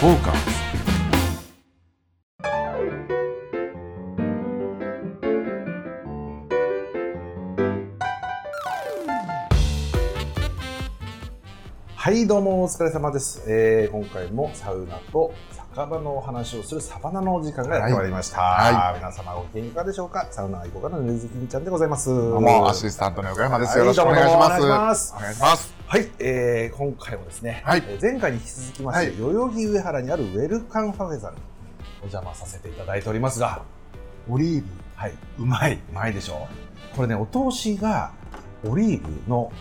フォーカスはいどうもお疲れ様です、えー、今回もサウナと酒場のお話をするサバナのお時間がやってまいりました、は皆様ご機嫌いかがでしょうか？サウナ愛好家のねずきんちゃんでございます。どうも、アシスタントの横山です。はい。よろしくお願いします。お願いします。はい、えー、今回もですね、はい。えー前回に引き続きまして、はい。代々木上原にあるウェルファンカフェさんにお邪魔させていただいておりますが、オリーブ、はい、うまい。うまいでしょう。これねお通しがオリーブの、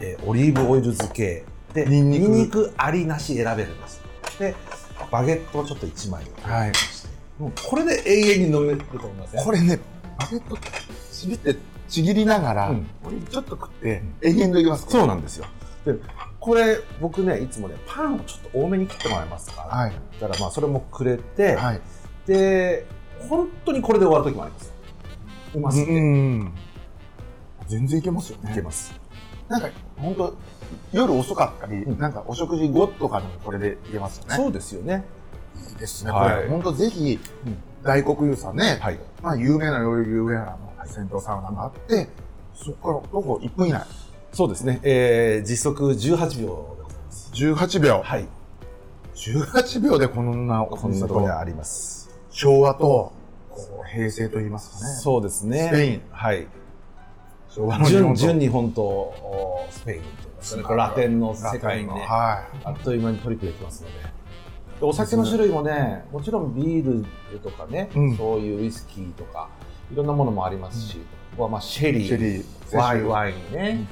えーオリーブオイル漬けでニンニクありなし選べるんです。でバゲットをちょっと1枚をはい。もうこれで永遠に飲めると思いますねこれね、バゲット、ちびって、ちぎりながら、うんちょっと食って、永遠といきます。そうなんですよでこれ僕ねいつもねパンをちょっと多めに切ってもらえますか、はい。だからまあそれもくれて、はい。で本当にこれで終わる時もありますうますぎて、ん。全然いけますよね。いけますなんか、本当夜遅かったり、うん。なんかお食事後とかでもこれでいけますよね。そうですよね。いいですね。はい。これ、本当ぜひうん、大黒湯さんね、はい。まあ、有名な代々木上原の銭湯サウナがあって、そこからどこ1分以内、そうですね、えー、実測18秒でございます。18秒。はい。18秒でこんなおこんなところにあります。昭和とこう平成と言いますかね。そうですね。スペイン。はい。昭和の日本と。純純日本とおスペインといいますかねこれラテンの世界にねはあっという間にトリプルできますので。でお酒の種類もねもちろんビールとかね、うん。そういうウイスキーとかいろんなものもありますし、ここはまあシェい。リーシェリー、ワインワインね、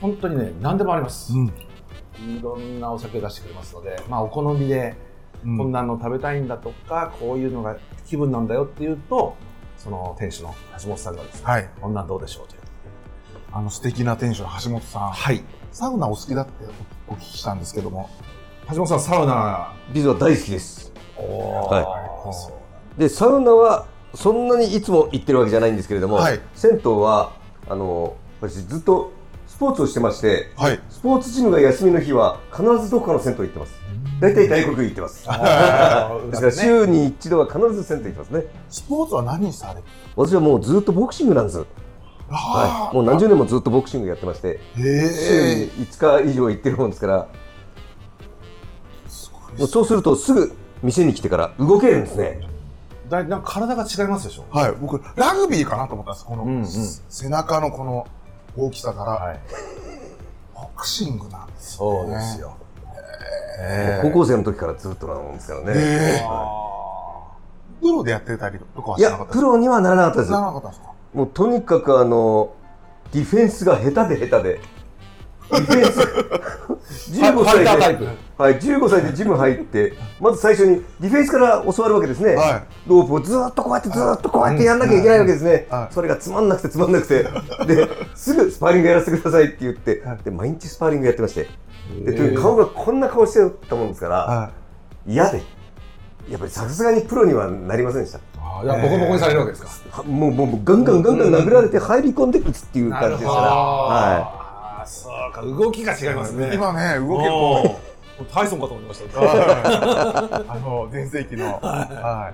本当にね何でもあります、うん。いろんなお酒出してくれますので、まあ、お好みでうん。こんなの食べたいんだとか、こういうのが気分なんだよっていうとその店主の橋本さんがですね、はい。こんなんどうでしょうという。あの素敵な店主の橋本さん。はいサウナお好きだってお聞きしたんですけども。橋本さんサウナ実は大好きです。おはいで、サウナはそんなにいつも行ってるわけじゃないんですけれども、はい銭湯はあの私ずっとスポーツをしてまして、はい。スポーツチームが休みの日は必ずどこかの銭湯行ってます。大体大黒湯行ってます。ですから週に一度は必ず銭湯行ってますね。スポーツは何されて私はもうずっとボクシングなんです。はい。もう何十年もずっとボクシングやってまして、週にへえ。5日以上行ってるもんですから、もうそうするとすぐ店に来てから動けるんですね。だいなんか体が違いますでしょ？はい。僕、ラグビーかなと思ったんです。この、うんうん背中のこの大きさから、はいボクシングなんですそうですよ、え高校生の時からずっとなもんですからね。へえ。あプロでやってたりとかはいしなかやっ、たですプロにはならなかったです。ならなかったんですか？もうとにかくあの、ディフェンスが下手で下手で。ディフェンス、15 ファイ歳で、はい、15歳でジム入って、まず最初にディフェンスから教わるわけですね。はロープをずーっとこうやってずーっとこうやってやんなきゃいけないわけですねはい。それがつまんなくてつまんなくて。で、すぐスパーリングやらせてくださいって言って、で、毎日スパーリングやってまして。で、顔がこんな顔してたもんですから、は嫌で。やっぱりさすがにプロにはなりませんでした。あいやボコボコにされるわけですか、はもうもうもうガンガンガンガン殴られて入り込んで打つっていう感じですから、はあーそうか。動きが違いますね。今ね、動けおこータイソンかと思いました。あの、全盛期の、は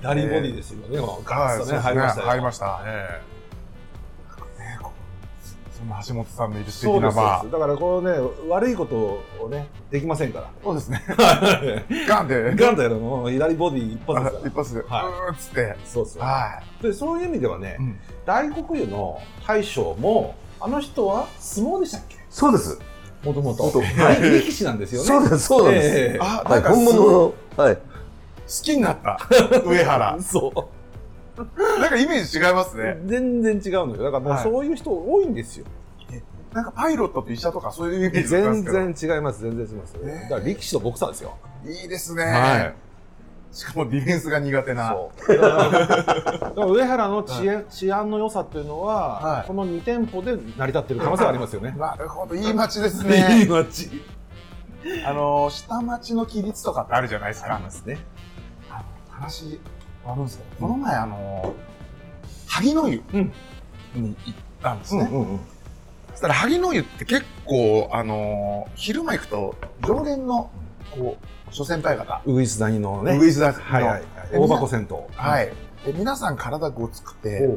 左ボディですよね、い。ガッとね、そうです入りましたよ。入りました。えねこうそんな橋本さんのいる素そうです敵なバー。だからこのね悪いことをねできませんから。そうですね。ガンで、ガンとやるのもう左ボディ一発あで一発で、うはい。ーっつって。そうですよはでそういう意味ではね、い。うん。大黒湯の大将もあの人は相撲でしたっけ？い、そうです、もともと。元力士なんですよね。そうです、そうなんです。ええ。あ、はい、なんか本物の、はい、好きになった。上原。そう なんかイメージ違いますね。全然違うのよだからもうはいそういう人多いんですよ、なんかパイロットと医者とかそういうイメージ全ですけど然違います全然違います、ええだから力士とボクサーですよいいですね。はいしかもディフェンスが苦手な。そう だから上原の治安,、治安の良さっていうのは、はいこの2店舗で成り立ってる可能性がありますよね。なるほど、いい街ですいいね。街あの、下町の規律とかってあるじゃないですか。ますね。あの話あるんですけど、この前、あの、萩の湯うん。に行ったんですね。うんうんうん。そしたら、萩の湯って結構、あの、昼間行くと、常連のこう諸先輩方、ウグイス谷のね。ウグイスダの。はいはい大箱銭湯。はい。で皆さん体ごつくて、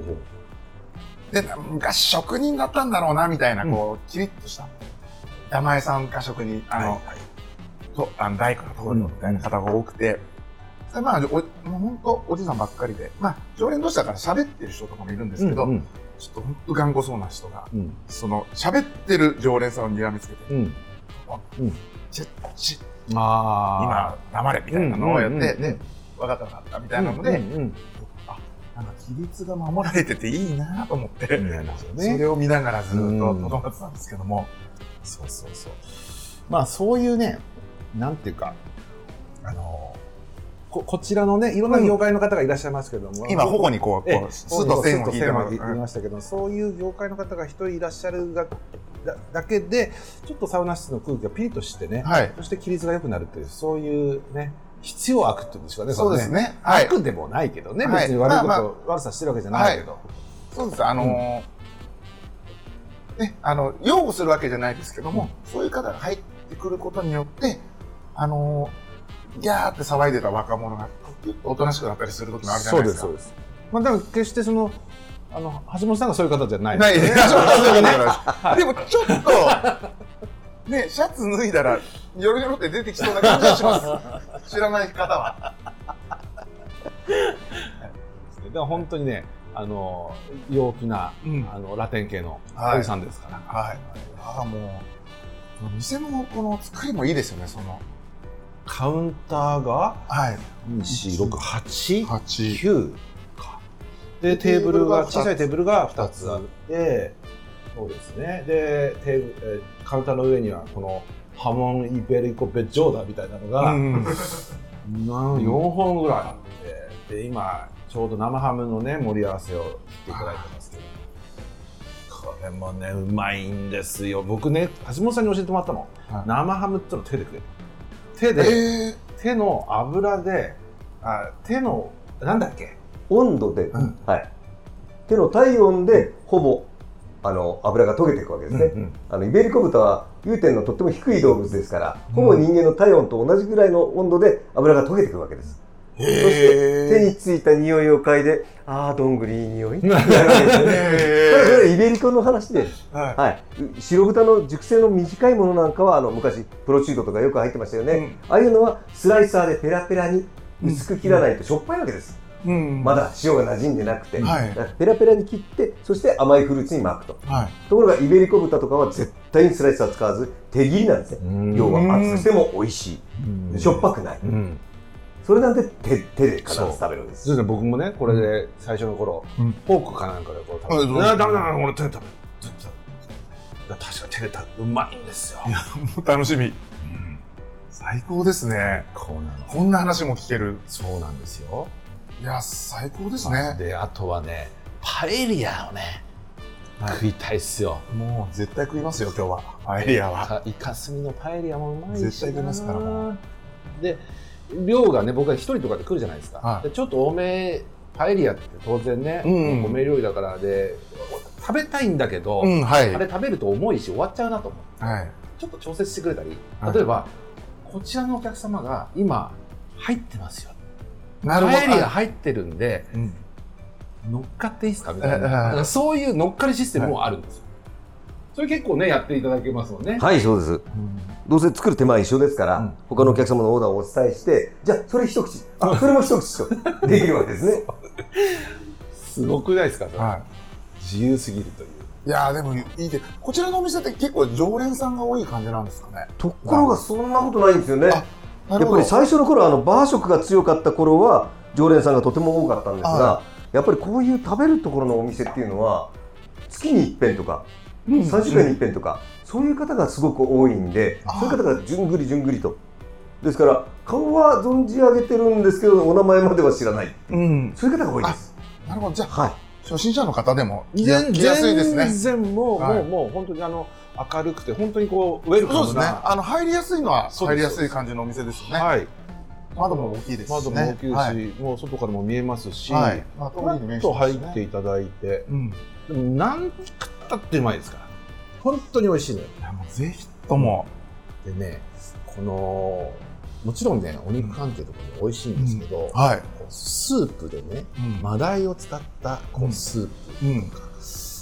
で昔職人だったんだろうなみたいなこう、キリッとした板前さんか職人あの、はいはい。とあの大工が通るみたいな方が多くて、でまあ、おもう本当おじさんばっかりで、まあ、常連同士だから喋ってる人とかもいるんですけど、うんちょっと本当頑固そうな人が、うん。その喋ってる常連さんを睨みつけて、うん。うん。ちっちあ今黙れみたいなのをやって、うんうんうん。分かった分かったみたあいなので、うんうんあ、なんか規律が守られてていいなと思って、うんなるほどそれねを見ながらずっとうん。とどまってたんですけども、そうそうそう。まあそういうねなんていうかあのここちらのねいろんな業界の方がいらっしゃいますけども、今、保護にこう、ええこう、スッと線を引いてましたけど、そういう業界の方が一人いらっしゃるがだだけでちょっとサウナ室の空気がピリッとしてね、はい。そして規律が良くなるっていうそういうね必要悪っていうんですかねそうですね。はい。悪でもないけどね、はい。別に悪いこと、まあま悪さしてるわけじゃないけど、そうです。あのーね、あの、擁護するわけじゃないですけども、そういう方が入ってくることによって、あのーギャーって騒いでた若者が、おとなしくなったりする時もあるじゃないですか。そうですそうですまあだから決してそのあの橋本さんがそういう方じゃないな い、ですね、そういうねことでもちょっと、ね、シャツ脱いだら、ニョロニョロって出てきそうな感じがします。知らない方は。だから本当にねあの陽気な、うんあのラテン系のはいおじさんですから、はい。ああ、もう、店のこの作りもいいですよね、その。カウンターがはい。24689 8。か。でテーブルが小さいテーブルが2つあってそうですね。でテーブえーカウンターの上にはこのハモン・イベリコ・ベジョーダみたいなのが、うん。なん4本ぐらいあってで今ちょうど生ハムのね盛り合わせをしていただいてますけど。これもねうまいんですよ。僕ね橋本さんに教えてもらったの、はい。生ハムってのを手でくれる手で、え手の油であ手のなんだっけ？温度で、うん。はい、手の体温でほぼあの油が溶けていくわけですね、うんうん。あのイベリコ豚は融点のとっても低い動物ですから、ほぼ人間の体温と同じぐらいの温度で油が溶けていくわけです、ー、そして手についた匂いを嗅いでああどんぐりいい匂い。ってなるわけですねただこえれイベリコの話で、ー、はい。はい、白豚の熟成の短いものなんかはあの昔プロチートとかよく入ってましたよね、うん。ああいうのはスライサーでペラペラに薄く切らないとしょっぱいわけです、うん。ま。だ塩が馴染んでなくて、はい。ペラペラに切ってそして甘いフルーツに巻くと。はい。ところがイベリコ豚とかは絶対にスライサー使わず手切りなんですね、うん。要は熱くしても美味しい、うん。しょっぱくない、うんそれなんで手手で必ず食べるんです。そうですね。僕もねこれで最初の頃、うん。フォークかなんかでこう食べダメだな俺手で食べる手で食べるいや確かに手で食べるうまいんですよ。楽しみ。最高ですね。こうなのこんな話も聞ける。そうなんですよ。いや、最高ですね。であとはねパエリアをね、はい。食いたいっすよ。もう絶対食いますよ、今日は。パエリアは。かイカスミのパエリアもうまいしな。絶対食いますからもで量がね僕は一人とかで来るじゃないですか、はい。でちょっと多めパエリアって当然ね、うん。米料理だからで食べたいんだけど、うん、はい。あれ食べると重いし終わっちゃうなと思って。はい。ちょっと調節してくれたりはい。例えば、こちらのお客様が今入ってますよ。なるほど。パエリア入ってるんでうん。乗っかっていいですかみたいええなそういう乗っかりシステムもあるんですよ、それ結構ねやっていただけますもんね、はいそうです。どうせ作る手間は一緒ですから、うん。他のお客様のオーダーをお伝えしてじゃあそれ一口。あそれも一口と できるわけですね。すごくないですかは自由すぎるという。い。いやーでもいいで、こちらのお店って結構常連さんが多い感じなんですかね？ところがそんなことないんですよね。やっぱり最初の頃あのバー食が強かった頃は常連さんがとても多かったんですが、はやっぱりこういう食べるところのお店っていうのは月に一遍とかうん3週間に一遍とか、そういう方がすごく多いんであそういう方がじゅんぐりじゅんぐりとですから顔は存じ上げてるんですけどお名前までは知らないうん。そういう方が多いですなるほど。じゃあ、はい初心者の方でも来全やすいですね。全然もう、はいもうもう本当にあの明るくて本当にこうウェルカそうですね。ムなあの、入りやすいのはそうです入りやすい感じのお店ですよね。はい窓も大きいですしね。窓も大きいし、はい。もう外からも見えますし、はい。まあ、通ふらりに面っと入っていただいて、うん。何食ったってうまいですから。本当に美味しいのよ。や、もうぜひとも。でねこのもちろんねお肉関係とかも美味しいんですけど、はい。こうスープでねうん。マダイを使ったこうん。うスープうん。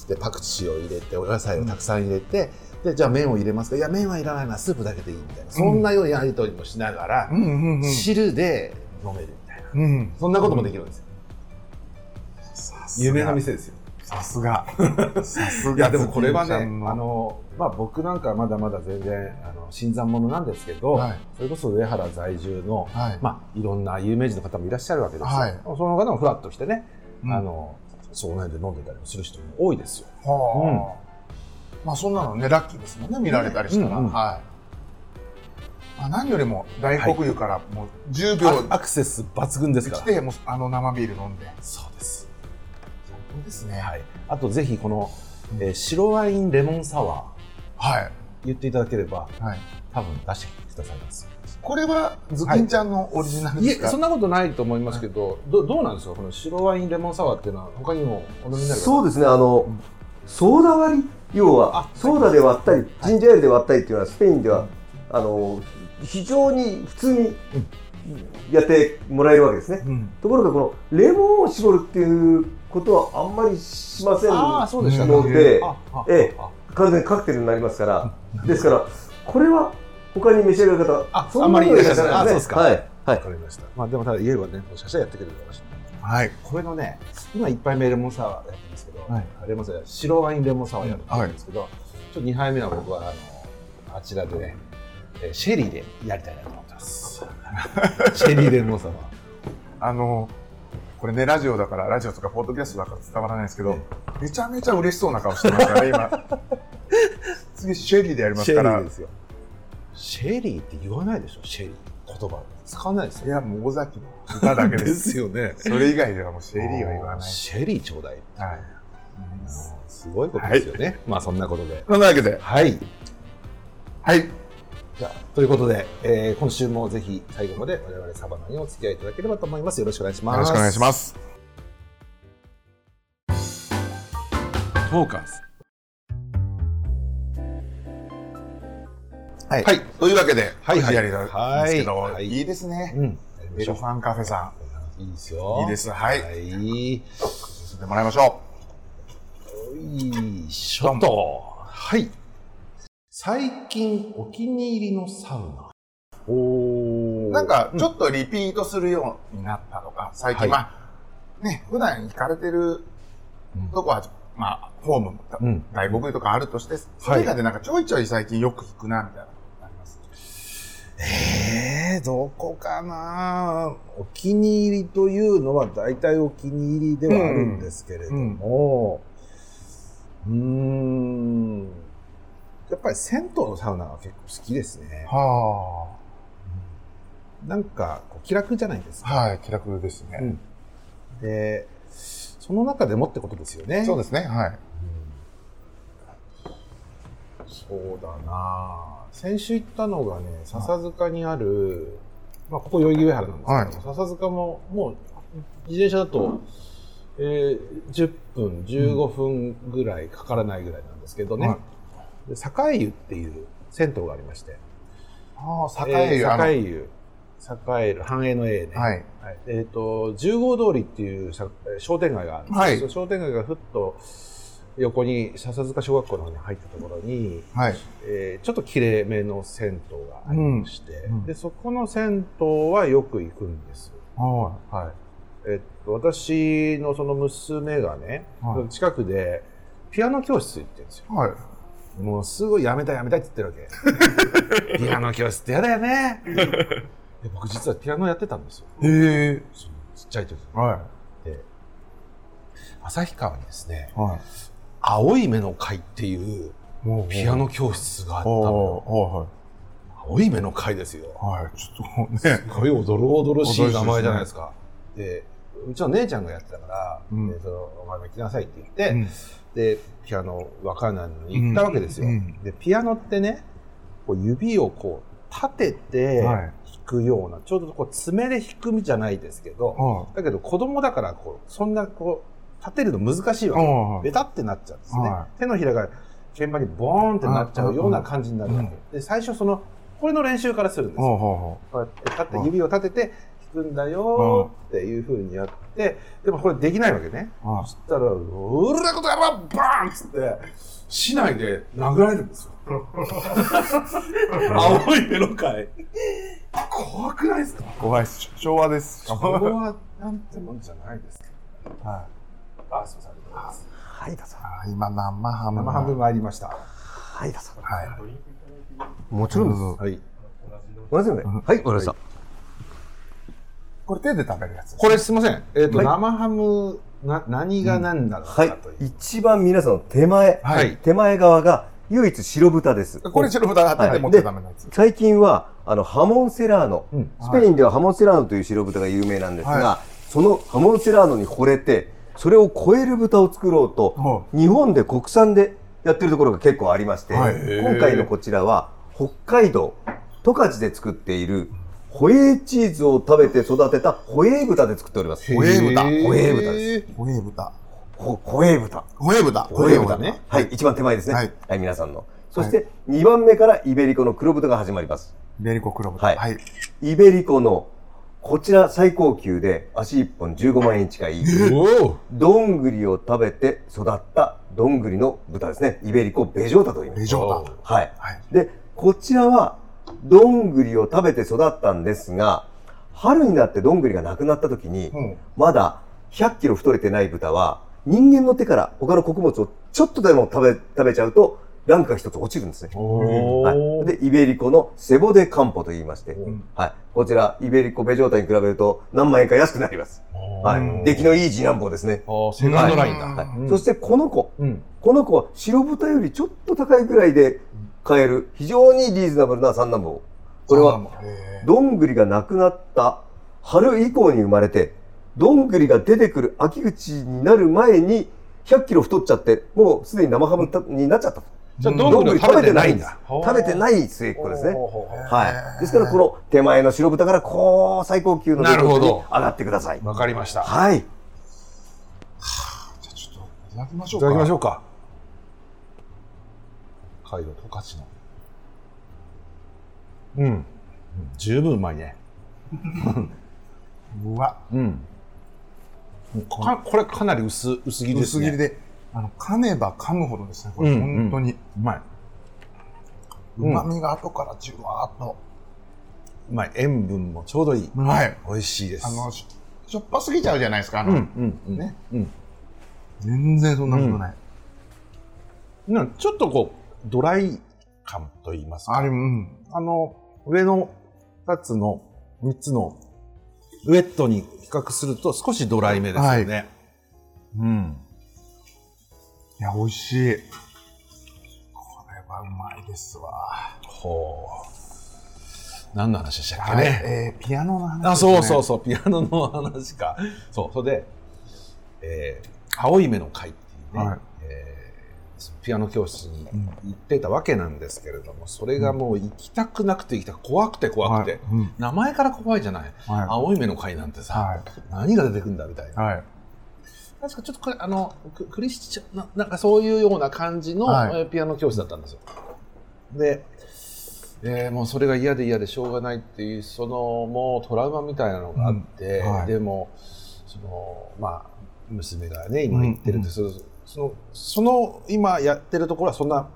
でパクチーを入れてお野菜をたくさん入れて、でじゃあ麺を入れますか。いや麺はいらないなスープだけでいいみたいな、そんなようなやり取りもしながら、うんうんうん。汁で飲めるみたいな。うん。そんなこともできるんですよ、さすが。有名な店ですよさすが。さすが。いやでもこれはねあの、まあ、僕なんかはまだまだ全然あの新参者なんですけど、はいそれこそ上原在住の、はい。まあ、いろんな有名人の方もいらっしゃるわけですよ、はいその方もフラッと来てね、うんあのその辺で飲んでたりもする人も多いですよはあ。まあそんなのね、ラッキーですもんね、見られたりしたら。うんうんはい。まあ、何よりも大黒湯からもう10秒あアクセス抜群ですから来て、もうあの生ビール飲んで。そうです、ですね。はい、あとぜひこの、えー白ワインレモンサワはい。ー言っていただければはい。多分出してくださいます。これはズキンちゃんのオリジナルですか、そんなことないと思いますけど、どどうなんですか？この白ワインレモンサワーっていうのは他にもお飲みになるそうですね。あの、ソーダ割り？要はあソーダで割ったり、ジンジャーエールで割ったりっていうのはスペインでは、あの非常に普通にやってもらえるわけですね、うん。ところがこのレモンを絞るっていうことはあんまりしませんああそうでしたのでえ完全にカクテルになりますからですからこれは他に召し上がる方あそんなにいらっしゃらないあそうですかはいはいわかりました。まあでもただ言えばね、もしかしたらやってくれるかもしれない。はい。これのね、今いっぱい目レモンサワーやってるんですけど、はいレモンサワー白ワインレモンサワーやるんですけど、ちょっと2杯目は僕はあのあちらでね、えーシェリーでやりたいなと思ってます。シェリーレモンサワー。あの、これね、ラジオだから、ラジオとかポッドキャストだから伝わらないですけど、めちゃめちゃ嬉しそうな顔してますからね、今。次、シェリーでやりますから。ですよ。シェリーって言わないでしょ、シェリー。言葉。使わないですよ。いや、もう尾崎の歌だけです。よね。それ以外ではもうシェリーは言わない。シェリーちょうだい。はい。すごいことですよね。まあそんなことで。そんなわけで、はい。はい。じゃあということで、えー今週もぜひ最後まで我々サバナにお付き合いいただければと思います。よろしくお願いします。よろしくお願いします。トーカーズ。はい。はいというわけで、はいはいやりなんですけど、はいいいですね。うん。ファンカフェさいいですん。よ。いいです。はい。はい。進んでもらいましょいいしょと。はい。最近お気に入りのサウナ。おう。なんか、ちょっとリピートするようになったとか、最近、はい。まあ、ね、普段行かれてるとこは、まあ、ホームも、うん。外国とかあるとして、それ以外でなんかちょいちょい最近よく行くな、みたいなのあります？えー、どこかな？お気に入りというのは大体お気に入りではあるんですけれども、うーん、やっぱり銭湯のサウナが結構好きですね。はなんかこう気楽じゃないですあ。か。はい、気楽ですね。うんで、その中でもってことですよね。そうですね、はい。そうだな先週行ったのがね、笹塚にある、まあ、ここ代々木上原なんですけど、笹塚ももう自転車だと、えー10分、15分ぐらいかからないぐらいなんですけどね、はいで栄湯っていう銭湯がありまして、ああ、栄湯、えあのー栄湯、栄える、繁栄の栄ね。はい。はいえっ、と、十号通りっていう商店街があるんですはい商店街がふっと横に笹塚小学校の方に入ったところに、はい。えーちょっときれいめの銭湯がありまして、うんでそこの銭湯はよく行くんです。ははいえっと、私のその娘がね、はい近くでピアノ教室行ってるんですよ。い。はい。もうすごいやめたいやめたいって言ってるわけ。ピアノ教室ってやだよね。で僕実はピアノやってたんですよ。へえ。そのちっちゃい時はで旭川にですねい。はい。青い目の会っていうピアノ教室があったのよは青い目の会ですよい。はい。ちょっとね。すごいおどろおどろしい名前じゃないですかでうちの姉ちゃんがやってたから、うんでそのお前も行きなさいって言って、うんでピアノわかんないのに行ったわけですよ、うん。でピアノってねこう指をこう立ててはい。弾くような、ちょうどこう爪で弾くみじゃないですけど、はだけど子供だからこうそんなこう立てるの難しいい。わけ、はベタってなっちゃうんですね、は手のひらが鍵盤にボーンってなっちゃうような感じになるわけ、で最初そのこれの練習からするんですよ。こうやって立ってうん指を立てて弾くんだよっていうふうにやって、でもこれできないわけね。そしたら、うるらことやろバーンっつって、市内で殴られるんですよ。青い目の会。怖くないですか？怖いっす。昭和です。ここはなんてもんじゃないですか。はい。あ、すみません、ありがとうございます。はいどうぞあ今生ハムが生半分参りました。はいどうぞはい。もちろんですはい。同じよねはいわかりましたこれ手で食べるやつ。これすみません。えっ、と、はい。生ハム、な、何が何なのはいかという。一番皆さんの手前。はい。手前側が唯一白豚です。これ白豚手で持っちゃダメなやつ。最近はあのハモンセラーノ、うん。スペインではハモンセラーノという白豚が有名なんですが、はそのハモンセラーノに惚れてそれを超える豚を作ろうと、は日本で国産でやってるところが結構ありまして、はい。今回のこちらは北海道十勝で作っているホエーチーズを食べて育てたホエー豚で作っております。ホエー豚へホエー豚ですホエー豚。ホホエー豚。ホエー豚。ホエー豚ねね。はい、一番手前ですね。ははいい、皆さんの。そして、2番目からイベリコの黒豚が始まります。ベリコ黒豚。はいはい。イベリコの、こちら最高級で足1本15万円近い。どんぐりを食べて育ったどんぐりの豚ですね。イベリコベジョータと言います。ベジョータ。はい。はい。で、こちらは、どんぐりを食べて育ったんですが、春になってどんぐりがなくなった時に、うんまだ100キロ太れてない豚は、人間の手から他の穀物をちょっとでも食べ、食べちゃうと、ランクが一つ落ちるんですね。おはい、ーで、イベリコのセボデカンポと言いまして、んはい。こちら、イベリコベジョータに比べると何万円か安くなります。はうんい。出来のいい次男坊ですね。セカンドラインだ。うんはいうんそしてこの子。うん。この子は白豚よりちょっと高いくらいで買える非常にリーズナブルな三男坊。これは、へどんぐりがなくなった春以降に生まれて、どんぐりが出てくる秋口になる前に100キロ太っちゃって、もうすでに生ハムたになっちゃったと。じゃあどんぐり食べてないんだ。食べてない末っ子ですね。はい。ですから、この手前の白豚から、こう、最高級のなるほどレベルに上がってください。わかりました。はい。ーじゃあちょっといただきましょいうただきましょううか。北海道十勝の。うん。十分うまいね。か。うわ。うん。かこれかなり薄薄切りですね。薄切りで、あの、噛めば噛むほどですね、これ、うん本当に。うまい。うまみが後からじゅわーっと。うまい。塩分もちょうどいい。はい。美味しいです。あの、ししょっぱすぎちゃうじゃないですか、あの、うんうんうん。ね。うん。全然そんなことない。なんかちょっとこう、ドライ感と言いますか。あれ、うん。あの、上の2つの、3つの、ウェットに比較すると少しドライめですよね。うん。いや、美味しい。これはうまいですわ。ほう。何の話でしたっけはい、ね。えー、ピアノの話、あ、そうそうそう、ピアノの話か。そう、それで、えー、青い目の会っていうね、はいえーピアノ教室に行ってたわけなんですけれども、それがもう行きたくなくて行きたく怖くて怖くて、はい。うん。名前から怖いじゃない。はい。青い目の会なんてさ、はい。何が出てくるんだみたいな。はい。確かちょっとこれ、あの、ククリスチャンな、なんかそういうような感じの、ピアノ教室だったんですよ。で、えーもうそれが嫌で嫌でしょうがないっていう、そのもうトラウマみたいなのがあって、うん。はい。でも、その、まあ、娘がね、今言ってるんですけど、その、その今やってるところはそんな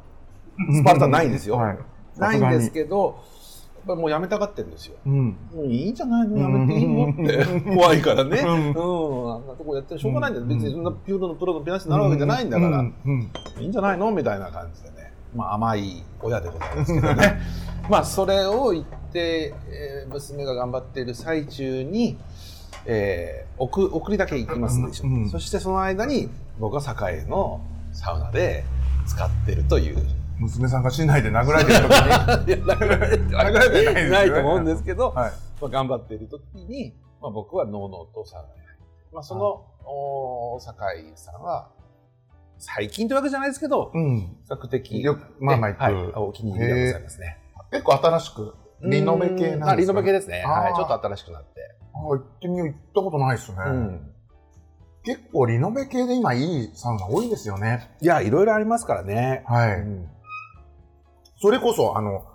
スパルタないんですよ。はい。ないんですけど、やっぱりもうやめたがってるんですよ。うん。もういいんじゃないのやめていいのって。怖いからね。ううんん。あんなとこやってしょうがないんだよ。別にそんなピューロのプロのピアニストになるわけじゃないんだから、いいんじゃないの？みたいな感じでね。まあ甘い親でございますけどね。まあそれを言って、えー娘が頑張っている最中に、えー送送りだけ行きますでしょ、うんうんそしてその間に僕は栄のサウナで使ってるという。娘さんが市内で殴られてる時に、殴られてないないと思うんですけど、はい。まあ、頑張っている時に、まあ、僕はのうのうとサウナに入る。まあ、その、お酒井さんは、最近というわけじゃないですけど、うん。比較的、よくまあまあはい、お気に入りでございますね。結構新しく、リノベ系なんですか、あ、リノベ系ですね。はい。ちょっと新しくなって。あ行ってみよう、行ったことないですね。うん。結構リノベ系で今いいサウナ多いですよね。いや、いろいろありますからね。はい。うんそれこそ、あの、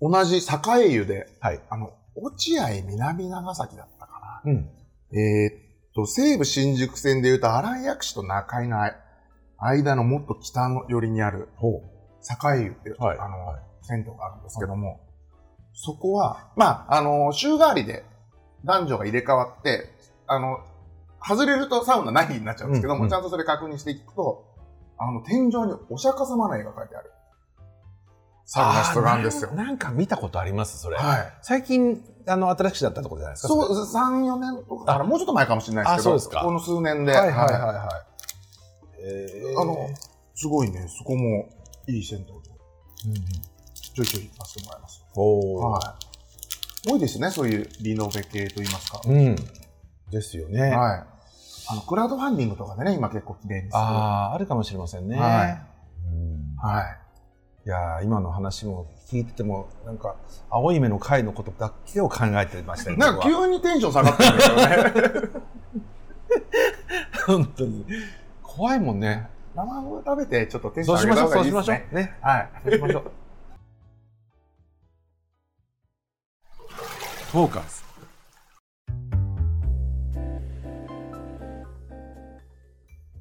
同じ栄湯で、はい。あの、落合南長崎だったかうん。な。えーっと、西武新宿線で言うと、荒井薬師と中井の間のもっと北の寄りにある、ほ栄湯っていう、はいあの、はい銭湯があるんですけども、そこは、まあ、あの、週替わりで男女が入れ替わって、あの、外れるとサウナないになっちゃうんですけども、うんうんちゃんとそれ確認していくと、あの、天井にお釈迦様の絵が描いてある。サウナ室があるんですよ。ななんか見たことあります、それ。はい。最近、あの、新しくなったところじゃないですか。そう、3、4年とかかな、もうちょっと前かもしれないですけど、あそうですかこの数年で。れはいはいはいはいはい。えーあの、すごいね、そこもいい銭湯で、ちょいちょい行かせてもらいます。おーはい。多いですね、そういうリノベ系といいますか。うん。ですよね。はい。あの、クラウドファンディングとかでね、今結構綺麗に。ああ、あるかもしれませんね。はいうんはい。いやー今の話も聞いてても、なんか、青い目の会のことだけを考えてましたよなんか急にテンション下がってるんですよね。本当に。怖いもんね。生ハム食べて、ちょっとテンションそうしましょう、上げた方がそうしましょう。いいですね。ね。はい。そうしましょう。トーカー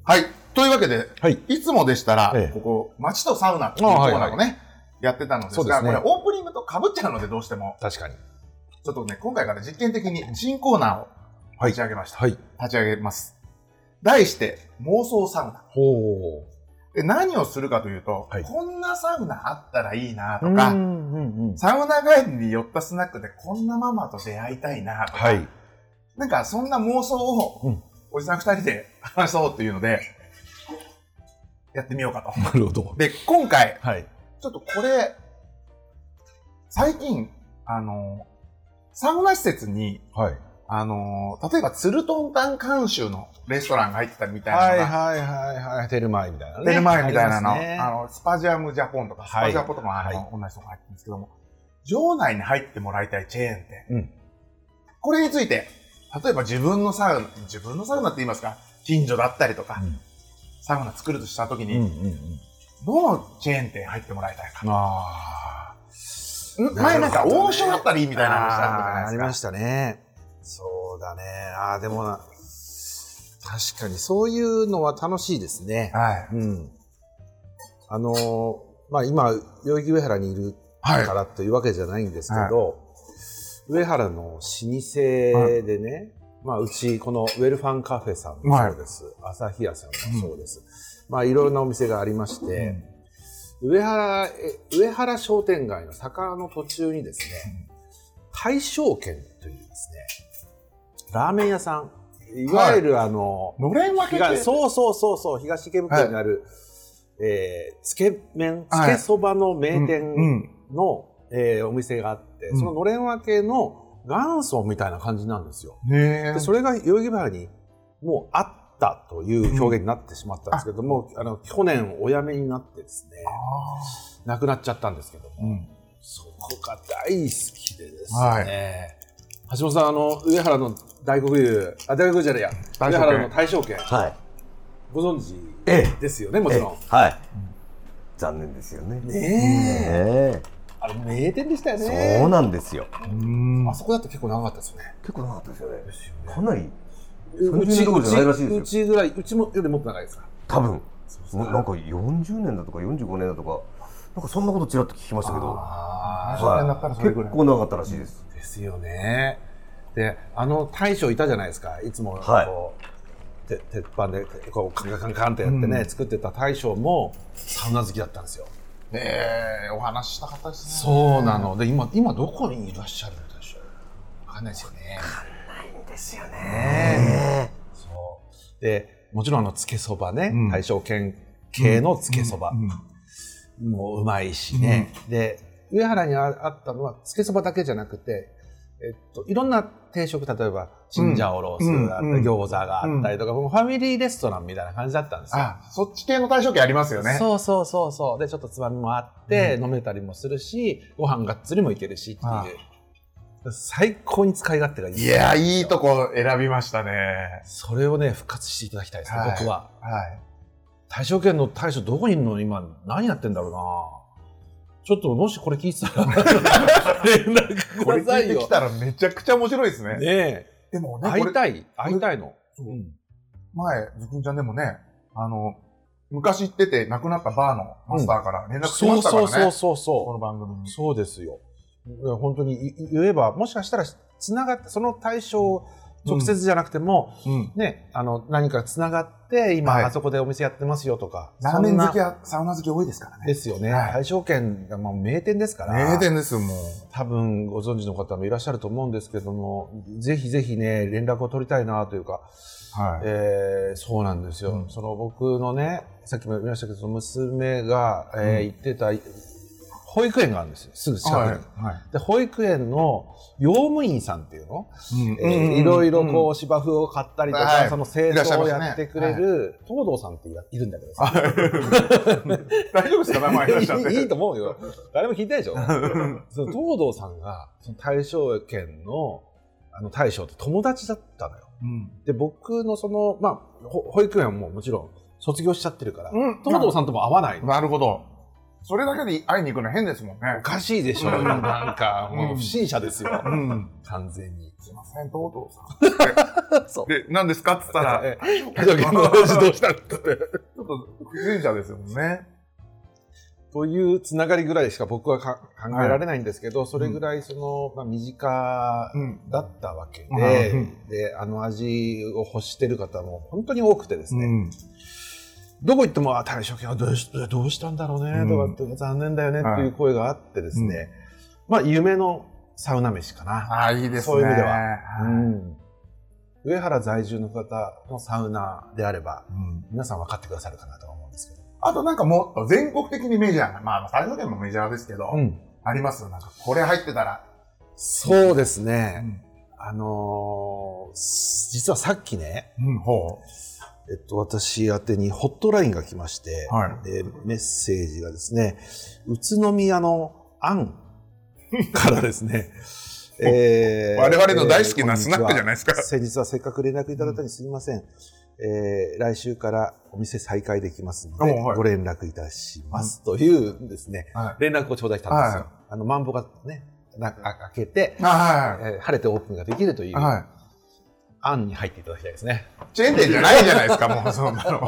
はい。というわけで、はい。いつもでしたら、ええここ、街とサウナっていうコーナーをね、やってたのですが、ねこれオープニングと被っちゃうので、どうしても。確かに。ちょっとね、今回から実験的に新コーナーをはい立ち上げました。はい。立ち上げます。題して、妄想サウナ。ほで何をするかというと、はいこんなサウナあったらいいなう。とか、うんうんうん。サウナ帰りに寄ったスナックでこんなママと出会いたいなとか、はい。なんかそんな妄想を、うんおじさん二人で話そうっていうので、やってみようかと。なるほど。で、今回、はい。ちょっとこれ、最近、あの、サウナ施設に、はい。あの、例えばツルトンタン監修のレストランが入ってたりみたいなはいのが、はいはいはい。テルマエみたいなね。出る前みたいなの、あの、スパジアムジャポンとか、スパジャポとかもあの、はい同じとこ入ってるんですけども、場内に入ってもらいたいチェーン店。うんこれについて、例えば自分のサウナ、自分のサウナって言いますか、近所だったりとか、うんサウナ作るとしたときに、うんうんうん。どのチェーン店入ってもらいたいか？あん前なんか王将だったらいいみたいな話あったじゃないですか。ありましたね。そうだね。ああ、でもな、確かにそういうのは楽しいですね。はい。うん。あのーまあ今、代々木上原にいるはいからというわけじゃないんですけど、上原の老舗でね、まあうち、このウェルファンカフェさんもそうです。朝日屋さんもそうです。まあいろいろなお店がありまして、上原、え上原商店街の坂の途中にですね、大正軒というですね、ラーメン屋さん、いわゆるあの、のれん分けそうそうそうそう、東池袋にある、えーつけ麺、つはいけそばの名う店ん。の、えーお店があって、うんそののれん分けの元祖みたいな感じなんですよ。ねでそれが代々木原にもうあったという表現になってしまったんですけども、あの去年お辞めになってですね、亡くなっちゃったんですけども、うん。そこが大好きでですね、はい橋本さん、あの、上原の大黒湯、あ、大黒湯じゃないや、上原の大正軒、はい。ご存知ええ。ですよね、もちろん。はい。残念ですよね。ねえ、ねあれ名店でしたよえ。ね。そうなんですよ。うんあそこだと結構長かったですよね。結構長かったですよね。かなり、う30年どころじゃないらしいですようちぐらい、うちもよりもっと長いですか多分、なんか40年だとか45年だとか、なんかそんなことちらっと聞きましたけど、あ大正軒だったらそれ結。構長かったらしいです。ーですよね。で、あの大将いたじゃないですか。いつもこう、はいて鉄板でこうカンカンカンカンってやってね、うん作ってた大将もサウナ好きだったんですよ。ねえ、お話ししたかったですね。そうなの。で、今、今どこにいらっしゃるんでしょうわかんないですよね。ですよね。ねそう。で、もちろんあの、つけそばね、うん大正軒系のつけそば、うんもううまいしね。で、上原にああったのは、つけそばだけじゃなくて、えっと、いろんな定食、例えば、チンジャオロースがあったり、餃子があったりとか、ファミリーレストランみたいな感じだったんですよ。あ、そっち系の対象系ありますよね。そうそうそうそう。で、ちょっとつまみもあって、飲めたりもするし、ご飯がっつりもいけるしってあいう。最高に使い勝手がいい。いや、いいとこ選びましたね。それをね、復活していただきたいですね、はい僕は。はい。大正圏の大将どこにいるの今何やってんだろうなちょっともしこれ聞いてたら、連絡これくださいよ聞いてき。たらめちゃくちゃ面白いですね。ねえ。でもね、これ会いたい。会いたいの。そううん前、ズキンちゃんでもね、あの、昔行ってて亡くなったバーのマスターから連絡しそうましたからね。そうそうそうこのそ番組にう。。そうですよ。いや本当にい言えば、もしかしたら、つながって、その対象、直接じゃなくても、うん。ね、あの、何かつながって、今、はいあそこでお店やってますよとか。ラーメン好きは、サウナ好き多いですからね。ですよね。はい大正圏がもう名店ですから。名店です、もう。多分ご存知の方もいらっしゃると思うんですけども、ぜひぜひね、連絡を取りたいなというか、はい。えーそうなんですよ、うんその僕のね、さっきも言いましたけど、娘が、えーうん行ってた保育園があるんですよ、すぐ近くに。はい。はい。で保育園の用務員さんっていうの、うんえーいろいろこうう芝生を買ったりとか、はいその清掃をやってくれる東堂さんっているんだけどさ。ん。大丈夫ですか？名前いらっしゃって。いいいいと思うよ。誰も聞いてないでしょ？その東堂さんがその大正圏のあの大将と友達だったのよ。うん。で、僕のその、まあ、ほ保育園はもうもちろん卒業しちゃってるから、うん東堂さんとも会わないの。なるほど。それだけで会いに行くの変ですもんねお。かしいでしょ。うんなんか、もううん不審者ですよ。うん。完全に。すいません、とうとうさん。そう。で、何ですかって言ったら、え大丈夫どうしたって。ちょっと不審者ですよね。というつながりぐらいしか僕はか考えられないんですけど、それぐらいその、まあ、身近うん。だったわけで、うんで、あの味を欲してる方も本当に多くてですね、うん。どこ行っても、あ、大正券はどうしどうしたんだろうね、うんとかって残念だよねっていう声があってですね、まあ、夢のサウナ飯かな。ああ、いいですね。そういう意味でははいうん上原在住の方のサウナであれば、うん皆さん分かってくださるかなとは思うんですけど。あとなんかもっと全国的にメジャーな、まあ、最初でもメジャーですけど、うん。ありますなんか、これ入ってたら。そうですうね。ん。あのー実はさっきね、うん、ほえっと、私宛てにホットラインが来まして、はいでメッセージがですね、宇都宮のアンからですね、え我々の大好きなスナックじゃいないですか。先日はせっかく連絡いただいたのにすみません。えー来週からお店再開できますので、おはいご連絡いたします、というですね、はい。連絡を頂戴したんですよ。はいあの、マンボがね、な開けて、あえー晴れてオープンができるというはい。はい。案に入っていただきたいですね。チェーン店じゃないじゃないですか、もう、そんなの。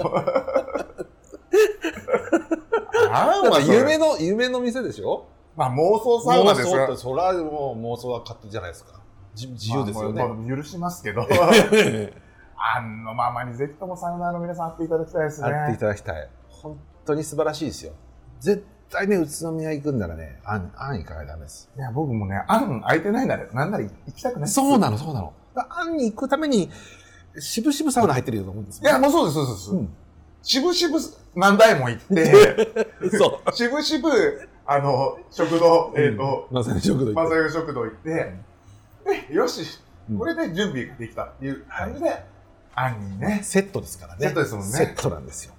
あ夢夢の、夢の店でしょ？まあ妄想サウナですよ。それはもう妄想は勝手じゃないですか。自自由ですよね。まあまあ許しますけど。あんのままにぜひともサウナーの皆さん会っていただきたいですね。あっていただきたい。本当に素晴らしいですよ。絶対ね、宇都宮行くんならね、あん、あん行かないとダメです。いや、僕もね、あん空いてないなら、なんなら行きたくない。そうなの、そうなの。あんに行くために、しぶしぶサウナ入ってるよと思うんですよ。いや、もうそうです、そうです。そうん。しぶしぶ何台も行って、そう。しぶしぶ、あの、食堂、えっ、と、まさに食堂行って。まさゆ食堂行って、で、よし、これで準備ができたっていう感じで、あんにね、セットですからね。セットですもんねセットなんですよ。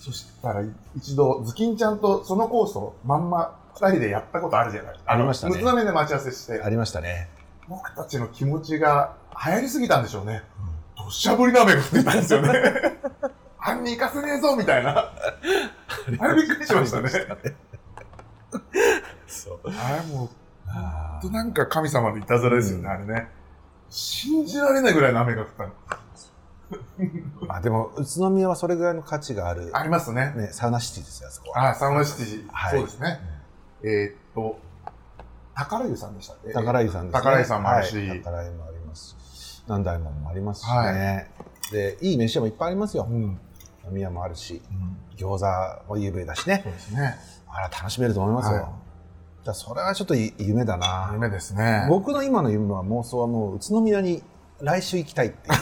そしたら一度、ズキンちゃんとそのコースをまんま二人でやったことあるじゃないありましたねむつで待ち合わせしてあ、りましたね。僕たちの気持ちが流行りすぎたんでしょうね。どしゃ降りの雨が降ってたんですよね。あんに行かせねえぞみたいな。あれびっくりしましたね。そう。あれもう、あほんとなんか神様のいたずらですよね、うんあれね。信じられないぐらいの雨が降ったの。あでも、宇都宮はそれぐらいの価値がある、ありますね。ね、サウナシティですよ、あそこは。あ、サウナシティ、はいそうですね。えーっと、宝湯さんでしたっけ？宝井さんですね。宝井さんもあるしはい宝井もありますし。南大門もありますしね。はで、いい飯屋もいっぱいありますよう。ん。飲み屋もあるし、うん餃子も有名だしね。そうですね。あら、楽しめると思いますよ。はいじゃあそれはちょっとい夢だな。夢ですね。僕の今の夢は妄想はもう宇都宮に来週行きたいっていう。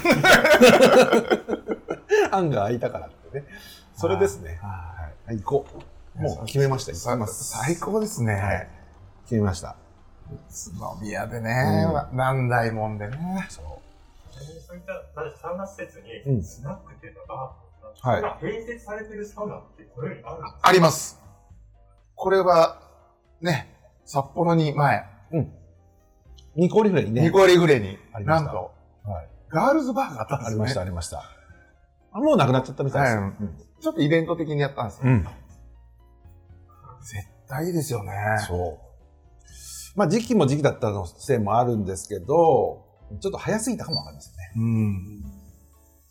案が空いたからってね。それですね。ははい、行こう。もう決めました。最高ですね。はい決めました。宇都宮でね、う何代もんでね。そう。そういったサウナ施設うんにスナックっていうのが、は併設されてるサウナってこの世にあるんですか？あります。これは、ね、札幌に前、うん。ニコリフレにね。ニコリグレに、ありましたなんと、はい。ガールズバーがあったんですよ、ね。ありました、ありました。あもうなくなっちゃったみたいですよ。はいちょっとイベント的にやったんですよ。うん。絶対いいですよね。そう。まあ時期も時期だったのせいもあるんですけど、ちょっと早すぎたかもわかりませんね。うん。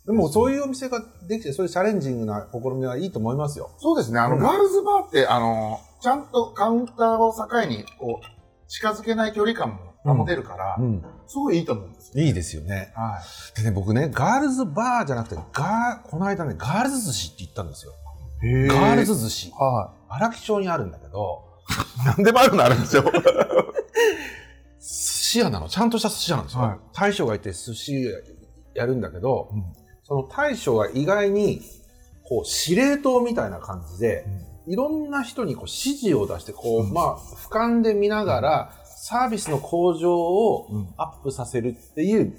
でもそういうお店ができて、そういうチャレンジングな試みはいいと思いますよ。そうですね。あの、うんガールズバーって、あの、ちゃんとカウンターを境に、こう、近づけない距離感も保てるから、ん。すごいいいと思うんですよ。いいですよね。はい。でね、僕ね、ガールズバーじゃなくて、ガー、この間ね、ガールズ寿司って言ったんですよ。へガールズ寿司。は荒木町にあるんだけど、い。なんでもあるのあるんですよ。寿司屋なの。ちゃんとした寿司屋なんですよ。はい大将がいて寿司やるんだけど、うんその大将が意外に、こう、司令塔みたいな感じで、いろんな人にこう指示を出して、こう、うんまあ、俯瞰で見ながら、サービスの向上をうんアップさせるっていう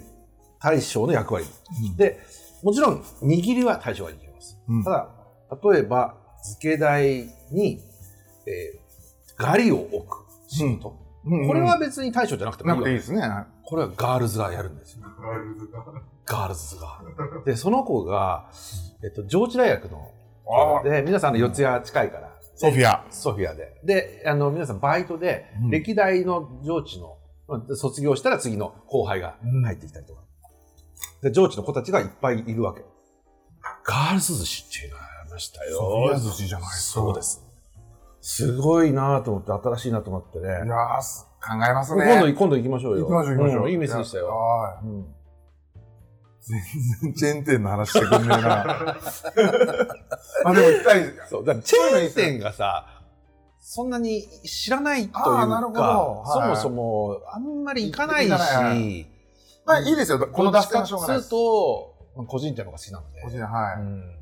大将の役割。うんで、もちろん、握りは大将が握ります。うんただ、例えば、漬け台に、えーガリを置くシート。うんこれは別に大将じゃなくてもいわけないくていいですね。これはガールズがやるんですよ。ガールズが。ガールズが。で、その子が、えっと、上智大学のあで、皆さんの四谷近いから、ソフィア。ソフィアで。で、あの、皆さんバイトで、うん歴代の上智の、まあ卒業したら次の後輩が入ってきたりとか。で、上智の子たちがいっぱいいるわけ。ガールズ寿司っていうのがありましたよ。ソフィア寿司じゃないですかそうです。すごいなと思って、新しいなと思ってね。いや考えますね。今度、今度行きましょうよ。行きましょう行きましょう。んいい店でしたよ。はい。うん全然チェーン店の話してくんねえな。あ、でも行きたい。そう。だチェーン店がさ、そんなに知らないというか、はいそもそもあんまり行かないし、まあいいですよ。この脱線はしょうがないです。と、まあ個人店の方が好きなので。個人はい。うん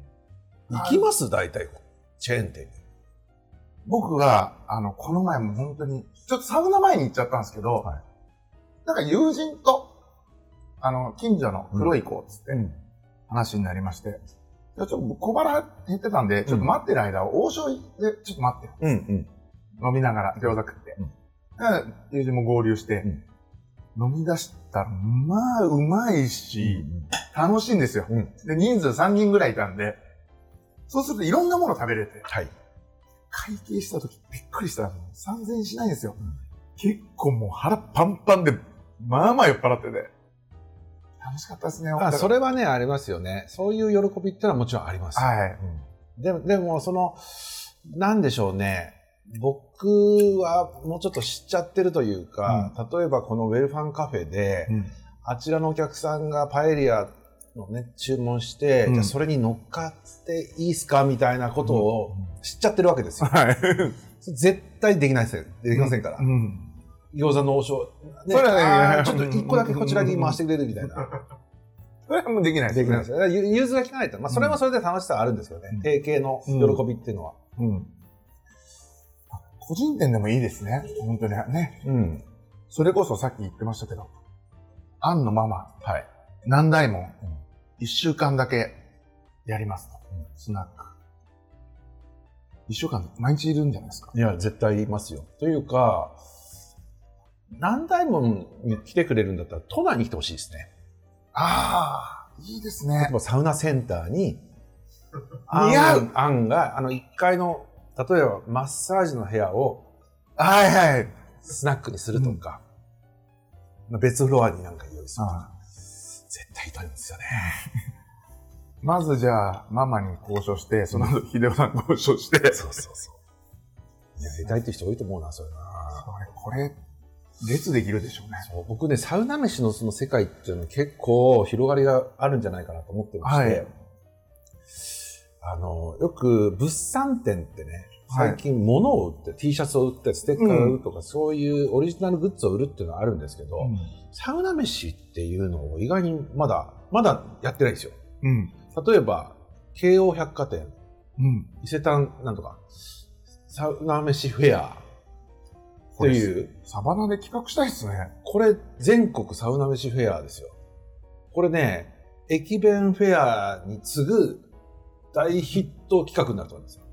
行きます？大体、チェーン店に。僕は、あの、この前も本当に、ちょっとサウナ前に行っちゃったんですけど、はいなんか友人と、あの、近所の黒い子っつってうん話になりまして、じゃあちょっと小腹減ってたんで、ちょっと待ってる間、王将でちょっと待ってよ。うんうん。飲みながら餃子食って。うんで友人も合流して、飲み出したら、まあ、うまいし、楽しいんですよ。うんで、人数3人ぐらいいたんで、そうするといろんなもの食べれて、はい。会計した時びっくりしたら、3000円しないんですよ。結構もう腹パンパンで、まあまあ酔っ払ってて。楽しかったですね、まあ、それ。れはね、ありますよね。そういう喜びってのはもちろんあります。はい。うんでも、でも、その、なんでしょうね。僕はもうちょっと知っちゃってるというか、例えばこのウェルファンカフェで、うんあちらのお客さんがパエリアのね、注文して、うんじゃあそれに乗っかっていいっすかみたいなことを知っちゃってるわけですよ。はい。絶対できないですよ。できませんから。うん。餃子の王将。ね、それはねちょっと一個だけこちらに回してくれるみたいな。それはもうできないできないですよ。融通が利かないと。まあ、それはそれで楽しさはあるんですけどね。うん提携の喜びっていうのは。うん。個人店でもいいですね。本当にね。うん。それこそさっき言ってましたけど、アンのママ、はい。何代も、一週間だけやりますと。スナック。一週間、毎日いるんじゃないですか？いや、絶対いますよ。というか、何台もに来てくれるんだったら、都内に来てほしいですね。ああ、いいです例えね。ばサウナセンターに、似合う案案が、あの、1階の、例えばマッサージの部屋をはいはい。スナックにするとか、まあ別フロアになんか用意するとか、絶対いいと思うんですよね。まずじゃあ、ママに交渉して、その後、秀夫さん交渉して、そうそうそう。やりたいって人多いと思うな、それな。これ、これ、列できるでしょうね。そう僕ね、サウナ飯のその世界っていうのは結構広がりがあるんじゃないかなと思ってまして、はいあの、よく物産展ってね、はい最近物を売って、T シャツを売って、ステッカーを売るとか、そういうオリジナルグッズを売るっていうのはあるんですけど、サウナ飯っていうのを意外にまだ、まだやってないんですよ。うん。例えば、京王百貨店、うん。伊勢丹なんとか、サウナ飯フェアっていう、サバナで企画したいですね。これ全国サウナ飯フェアですよ。これね、駅弁フェアに次ぐ大ヒット企画になると思うんですよ。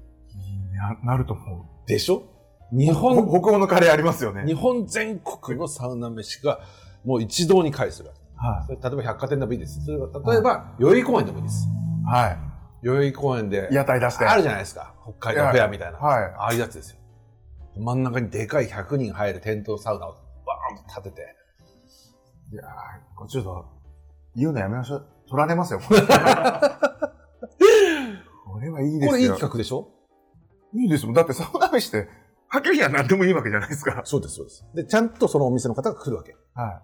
ななると思う。でしょ？日ほ本、北欧のカレーありますよね。日本全国のサウナ飯がもう一堂に会する。はそれ例えば百貨店でもいいです。それから例えば、代々木公園でもいいです。い。は代々木公園でい。、屋台出して。あるじゃないですか。北海道フェアみたいな。はい。ああいうやつですよ。真ん中にでかい100人入るテントサウナをバーンと立てて。いやー、これちょっと、言うのやめましょう。取られますよ。これはいいですよ。これいい企画でしょ？いいですもん。だってサウナ飯って、はっきりは何でもいいわけじゃないですか。そうです、そうです。で、ちゃんとそのお店の方が来るわけ。は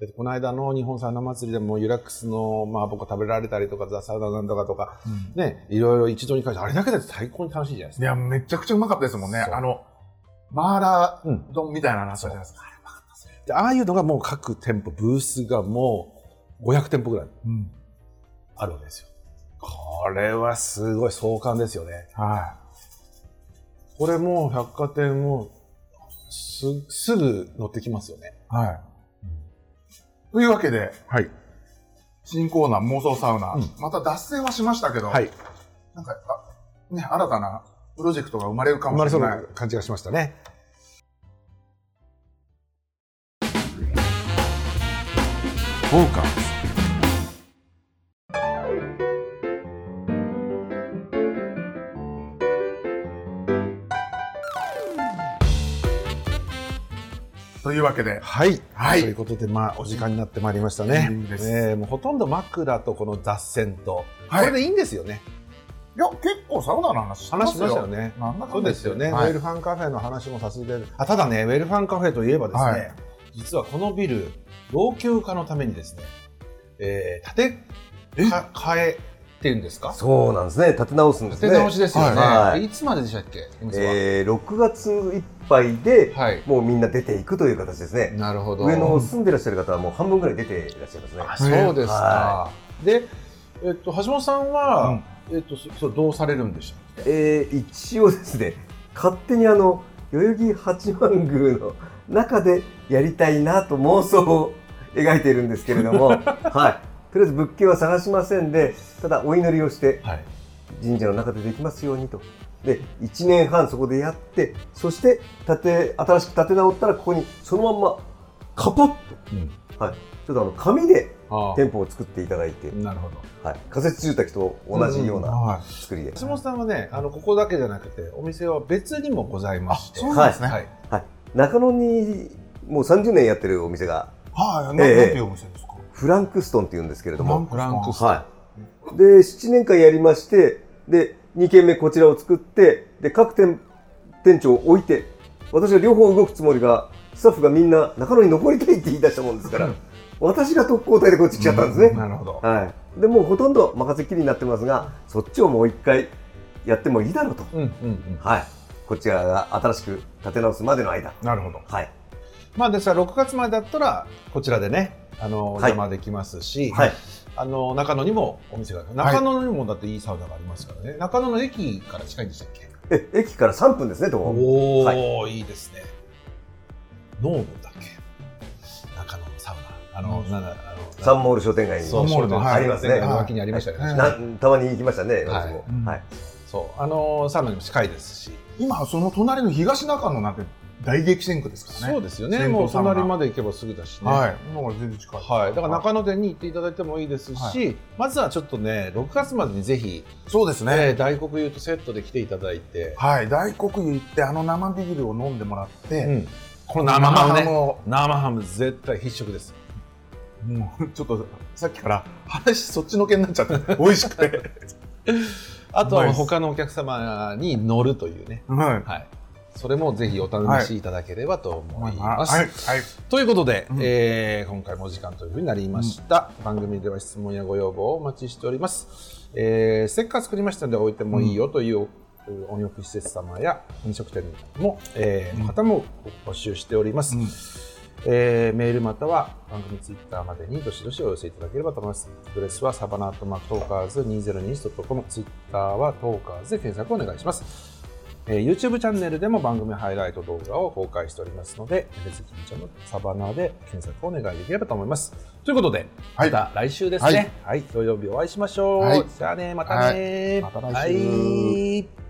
でこの間の日本サウナ祭りでもユラックスの麻婆が食べられたりとか、ザ・サウナなんとかとか、い。ね、いろいろ一度に関して、あれだけで最高に楽しいじゃないですか。いや、めちゃくちゃうまかったですもんね。あの、マーラうんー丼みたいなのあったじゃないですか。でああいうのがもう各店舗、ブースがもう500店舗ぐらいうん。あるわけですよ。これはすごい壮観ですよね。はこれもう百貨店もすすぐ乗ってきますよね。い。はい。というわけで、はい。新コーナー妄想サウナ、うんまた脱線はしましたけど、はい。なんか、あね、新たなプロジェクトが生まれるか生まれそうもしれな。ない感じがしましたね。フォーカス。いうわけで、はい。はい。ということで、まあ、お時間になってまいりましたね。いいえーもうほとんど枕とこの雑線と、はい。これでいいんですよね。いや、結構サウナの話してま話したよね。そうですよね、はい。ウェルファンカフェの話もさせてあただね、ウェルファンカフェといえばですね、はい。実はこのビル、老朽化のためにですね、えー、建てか替えっていうんですか？そうなんですね。立て直すんですね。建て直しですよね。はいい、つまででしたっけ、えー、6月いっぱいで、はい。もうみんな出ていくという形ですね。なるほど。上の住んでらっしゃる方はもう半分ぐらい出ていらっしゃいますね。あそうですか。はで、えっと、橋本さんは、うんえっと、そそうどうされるんでしたっけ？えー、一応ですね、勝手にあの、代々木八幡宮の中でやりたいなと妄想を描いているんですけれども、はい。とりあえず物件は探しませんで、ただお祈りをして、はい。神社の中でできますようにと。で、1年半そこでやって、そして建て、新しく建て直ったらここにそのまんまカポッうん。と、はい。ちょっとあの、紙であ店舗を作っていただいて、なるほど。はい。仮設住宅と同じようなは作りで。橋本さんはね、あの、ここだけじゃなくて、お店は別にもございまして。あそうなんですねはい。はい。中野にもう30年やってるお店が、い。はい。なええなんていうお店ですか？フランクストンっていうんですけれども、フランクストンはい。で、7年間やりまして、で、2軒目こちらを作って、で、各店、店長を置いて、私が両方動くつもりが、スタッフがみんな中野に残りたいって言い出したもんですから、私が特攻隊でこっち来ちゃったんですね。なるほど。はい。で、もうほとんど任せっきりになってますが、そっちをもう一回やってもいいだろうと。うんうんうん。はい。こちらが新しく建て直すまでの間。なるほど。はい。まあ、ですから、6月までだったら、こちらでね、あの、おはい邪魔できますし、はい。あの、中野にもお店がある。中野にもだっていいサウナがありますからね。中野の駅から近いんでしたっけ？え、駅から3分ですね、とこ。おはー、いいですね。ノームだっけ？中野のサウナ。あの、なんだ、あの、サンモール商店街に。サンモールのはいありますね脇にありましたよね。たまに行きましたね、はい私も。うんはい。そう、あの、サウナにも近いですし。今、その隣の東中野なんて大激戦区ですからね。そうですよね。もう隣まで行けばすぐだしね。はい。今から全然近い。はい、だから中野店に行っていただいてもいいですし、はまずはちょっとね、6月までにぜひ、そうですね。ね、大黒湯とセットで来ていただいて、はい。大黒湯行って、あの生ビールを飲んでもらって、うんこの生ハムね、を生ハム絶対必食です。もうちょっとさっきから話そっちのけになっちゃって 美味しくて あとは他のお客様に乗るというね、はいはい、それもぜひお試しいただければと思います。はい。はい。ということで、うん。えー今回もお時間というふうになりました、番組では質問やご要望をお待ちしております、えーステッカー作りましたので置いてもいいよという、温浴施設様や飲食店も、えーうん。方も募集しております、うん。えーメールまたは番組ツイッターまでにどしどしお寄せいただければと思います。アドレスはサバナアットマークトーカーズ 2021.com、ツイッターはトーカーズで検索をお願いします。えー YouTube チャンネルでも番組ハイライト動画を公開しておりますので、ねずきんちゃんのサバナーで検索をお願いできればと思います。ということで、はい。また来週ですね。はい、土曜日お会いしましょう。はい。じゃあね、またね、はい。また来週。はい